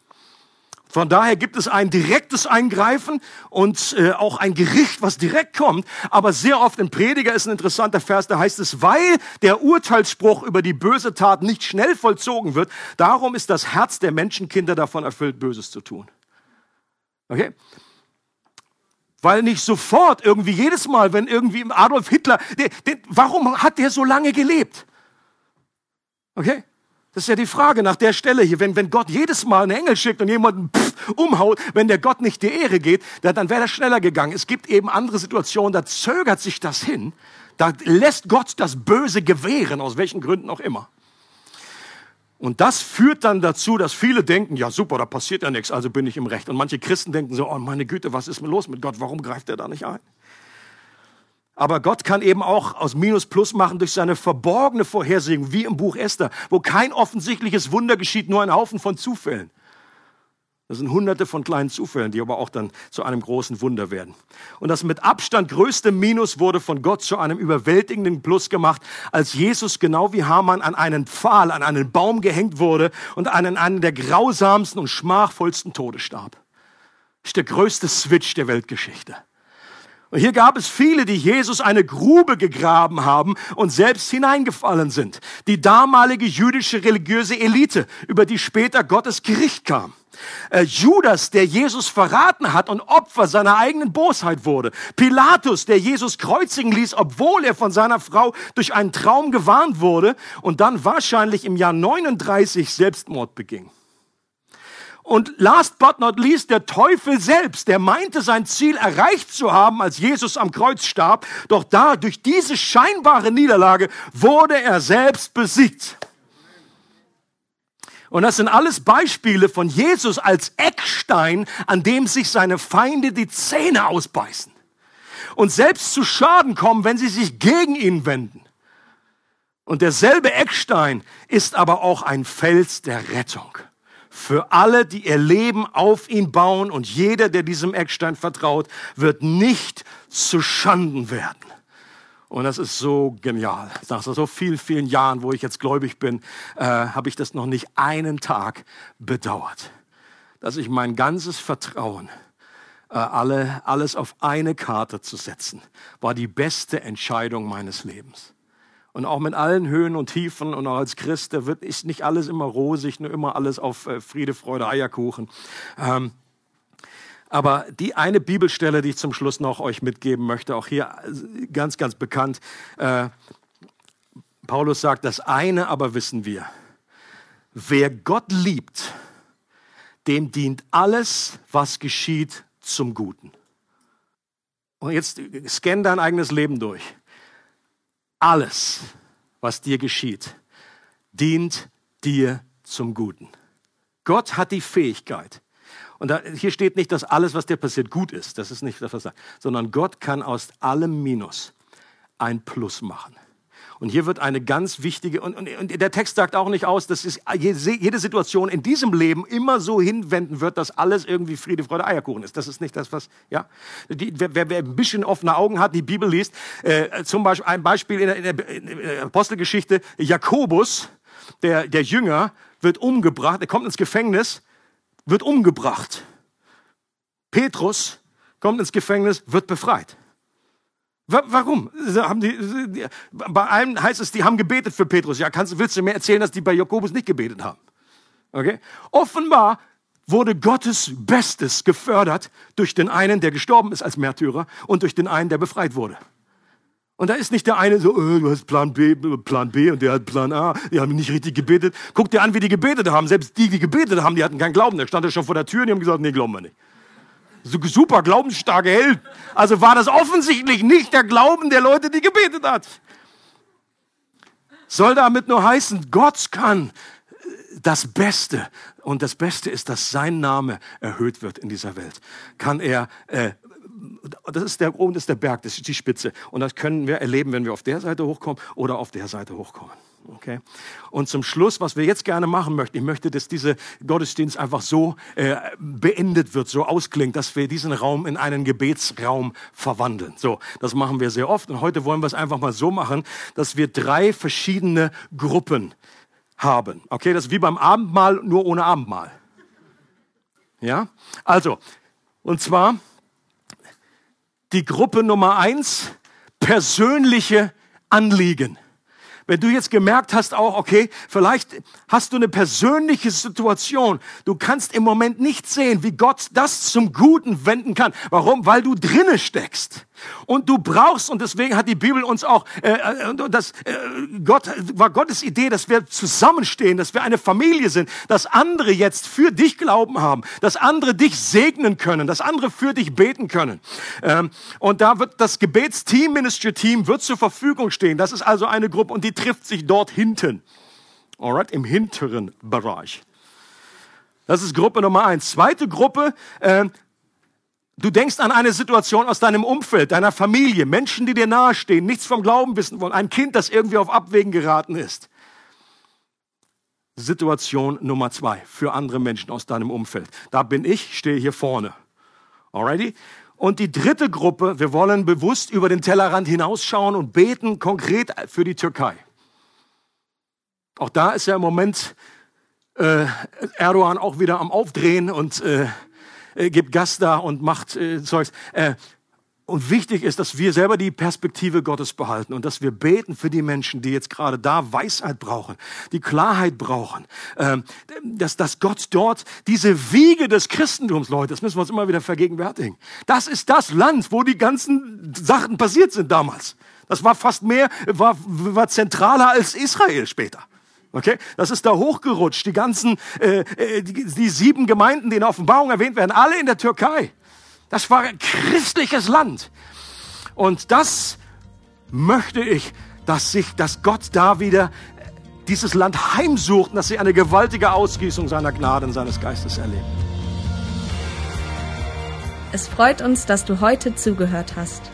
Von daher gibt es ein direktes Eingreifen und äh, auch ein Gericht, was direkt kommt. Aber sehr oft im Prediger ist ein interessanter Vers, da heißt es, weil der Urteilsspruch über die böse Tat nicht schnell vollzogen wird, darum ist das Herz der Menschenkinder davon erfüllt, Böses zu tun. Okay? Weil nicht sofort irgendwie jedes Mal, wenn irgendwie Adolf Hitler, der, der, warum hat der so lange gelebt? Okay? Das ist ja die Frage nach der Stelle hier. Wenn, wenn Gott jedes Mal einen Engel schickt und jemanden pff, umhaut, wenn der Gott nicht die Ehre geht, dann wäre das schneller gegangen. Es gibt eben andere Situationen, da zögert sich das hin. Da lässt Gott das Böse gewähren, aus welchen Gründen auch immer. Und das führt dann dazu, dass viele denken, ja super, da passiert ja nichts, also bin ich im Recht. Und manche Christen denken so, oh meine Güte, was ist mir los mit Gott? Warum greift er da nicht ein? Aber Gott kann eben auch aus Minus Plus machen durch seine verborgene Vorhersehung, wie im Buch Esther, wo kein offensichtliches Wunder geschieht, nur ein Haufen von Zufällen. Das sind hunderte von kleinen Zufällen, die aber auch dann zu einem großen Wunder werden. Und das mit Abstand größte Minus wurde von Gott zu einem überwältigenden Plus gemacht, als Jesus genau wie Hamann an einen Pfahl, an einen Baum gehängt wurde und an einen der grausamsten und schmachvollsten Tode starb. Das ist der größte Switch der Weltgeschichte. Und hier gab es viele, die Jesus eine Grube gegraben haben und selbst hineingefallen sind. Die damalige jüdische religiöse Elite, über die später Gottes Gericht kam. Äh, Judas, der Jesus verraten hat und Opfer seiner eigenen Bosheit wurde. Pilatus, der Jesus kreuzigen ließ, obwohl er von seiner Frau durch einen Traum gewarnt wurde und dann wahrscheinlich im Jahr 39 Selbstmord beging. Und last but not least, der Teufel selbst, der meinte sein Ziel erreicht zu haben, als Jesus am Kreuz starb. Doch da, durch diese scheinbare Niederlage, wurde er selbst besiegt. Und das sind alles Beispiele von Jesus als Eckstein, an dem sich seine Feinde die Zähne ausbeißen und selbst zu Schaden kommen, wenn sie sich gegen ihn wenden. Und derselbe Eckstein ist aber auch ein Fels der Rettung für alle, die ihr Leben auf ihn bauen und jeder, der diesem Eckstein vertraut, wird nicht zu Schanden werden. Und das ist so genial. Nach so vielen, vielen Jahren, wo ich jetzt gläubig bin, äh, habe ich das noch nicht einen Tag bedauert, dass ich mein ganzes Vertrauen, äh, alle, alles auf eine Karte zu setzen, war die beste Entscheidung meines Lebens. Und auch mit allen Höhen und Tiefen und auch als Christ, da wird ist nicht alles immer rosig, nur immer alles auf äh, Friede, Freude, Eierkuchen. Ähm, Aber die eine Bibelstelle, die ich zum Schluss noch euch mitgeben möchte, auch hier ganz, ganz bekannt. Äh, Paulus sagt, das eine aber wissen wir. Wer Gott liebt, dem dient alles, was geschieht, zum Guten. Und jetzt scan dein eigenes Leben durch. Alles, was dir geschieht, dient dir zum Guten. Gott hat die Fähigkeit. Und da, hier steht nicht, dass alles, was dir passiert, gut ist. Das ist nicht das, was er sagt. Sondern Gott kann aus allem Minus ein Plus machen. Und hier wird eine ganz wichtige, und, und, und der Text sagt auch nicht aus, dass es jede Situation in diesem Leben immer so hinwenden wird, dass alles irgendwie Friede, Freude, Eierkuchen ist. Das ist nicht das, was, ja. Die, wer, wer ein bisschen offene Augen hat, die Bibel liest, äh, zum Beispiel ein Beispiel in der, in der, Apostelgeschichte, Jakobus, der, der Jünger, wird umgebracht, er kommt ins Gefängnis, wird umgebracht. Petrus kommt ins Gefängnis, wird befreit. Warum? Haben die, bei einem heißt es, die haben gebetet für Petrus. Ja, kannst, willst du mir erzählen, dass die bei Jakobus nicht gebetet haben? Okay? Offenbar wurde Gottes Bestes gefördert durch den einen, der gestorben ist als Märtyrer und durch den einen, der befreit wurde. Und da ist nicht der eine so, äh, du hast Plan B, Plan B und der hat Plan A, die haben nicht richtig gebetet. Guck dir an, wie die gebetet haben. Selbst die, die gebetet haben, die hatten keinen Glauben. Der stand ja schon vor der Tür und die haben gesagt, nee, glauben wir nicht super glaubensstarke Held. Also war das offensichtlich nicht der Glauben der Leute, die gebetet hat. Soll damit nur heißen, Gott kann das Beste und das Beste ist, dass sein Name erhöht wird in dieser Welt. Kann er äh, das ist der oben ist der Berg, das ist die Spitze und das können wir erleben, wenn wir auf der Seite hochkommen oder auf der Seite hochkommen. Okay? Und zum Schluss, was wir jetzt gerne machen möchten, ich möchte, dass dieser Gottesdienst einfach so äh, beendet wird, so ausklingt, dass wir diesen Raum in einen Gebetsraum verwandeln. So, das machen wir sehr oft und heute wollen wir es einfach mal so machen, dass wir drei verschiedene Gruppen haben. Okay, das ist wie beim Abendmahl, nur ohne Abendmahl. Ja? Also, und zwar die Gruppe Nummer eins, persönliche Anliegen. Wenn du jetzt gemerkt hast auch, okay, vielleicht hast du eine persönliche Situation. Du kannst im Moment nicht sehen, wie Gott das zum Guten wenden kann. Warum? Weil du drinne steckst. Und du brauchst, und deswegen hat die Bibel uns auch, äh, äh das, äh, Gott, war Gottes Idee, dass wir zusammenstehen, dass wir eine Familie sind, dass andere jetzt für dich Glauben haben, dass andere dich segnen können, dass andere für dich beten können. Ähm, und da wird das Gebetsteam, Ministry Team, wird zur Verfügung stehen. Das ist also eine Gruppe und die trifft sich dort hinten. Alright, im hinteren Bereich. Das ist Gruppe Nummer eins. Zweite Gruppe, äh, Du denkst an eine Situation aus deinem Umfeld, deiner Familie, Menschen, die dir nahestehen, nichts vom Glauben wissen wollen, ein Kind, das irgendwie auf Abwägen geraten ist. Situation Nummer zwei für andere Menschen aus deinem Umfeld. Da bin ich, stehe hier vorne. Alrighty? Und die dritte Gruppe, wir wollen bewusst über den Tellerrand hinausschauen und beten konkret für die Türkei. Auch da ist ja im Moment äh, Erdogan auch wieder am Aufdrehen und äh, äh, gibt Gas da und macht äh, Zeugs. Äh, und wichtig ist, dass wir selber die Perspektive Gottes behalten und dass wir beten für die Menschen, die jetzt gerade da Weisheit brauchen, die Klarheit brauchen, ähm, dass, dass Gott dort diese Wiege des Christentums, Leute, das müssen wir uns immer wieder vergegenwärtigen. Das ist das Land, wo die ganzen Sachen passiert sind damals. Das war fast mehr, war, war zentraler als Israel später. Okay, das ist da hochgerutscht. Die ganzen, äh, äh, die, die sieben Gemeinden, die in der Offenbarung erwähnt werden, alle in der Türkei. Das war ein christliches Land. Und das möchte ich, dass sich, dass Gott da wieder dieses Land heimsucht und dass sie eine gewaltige Ausgießung seiner Gnade und seines Geistes erleben. Es freut uns, dass du heute zugehört hast.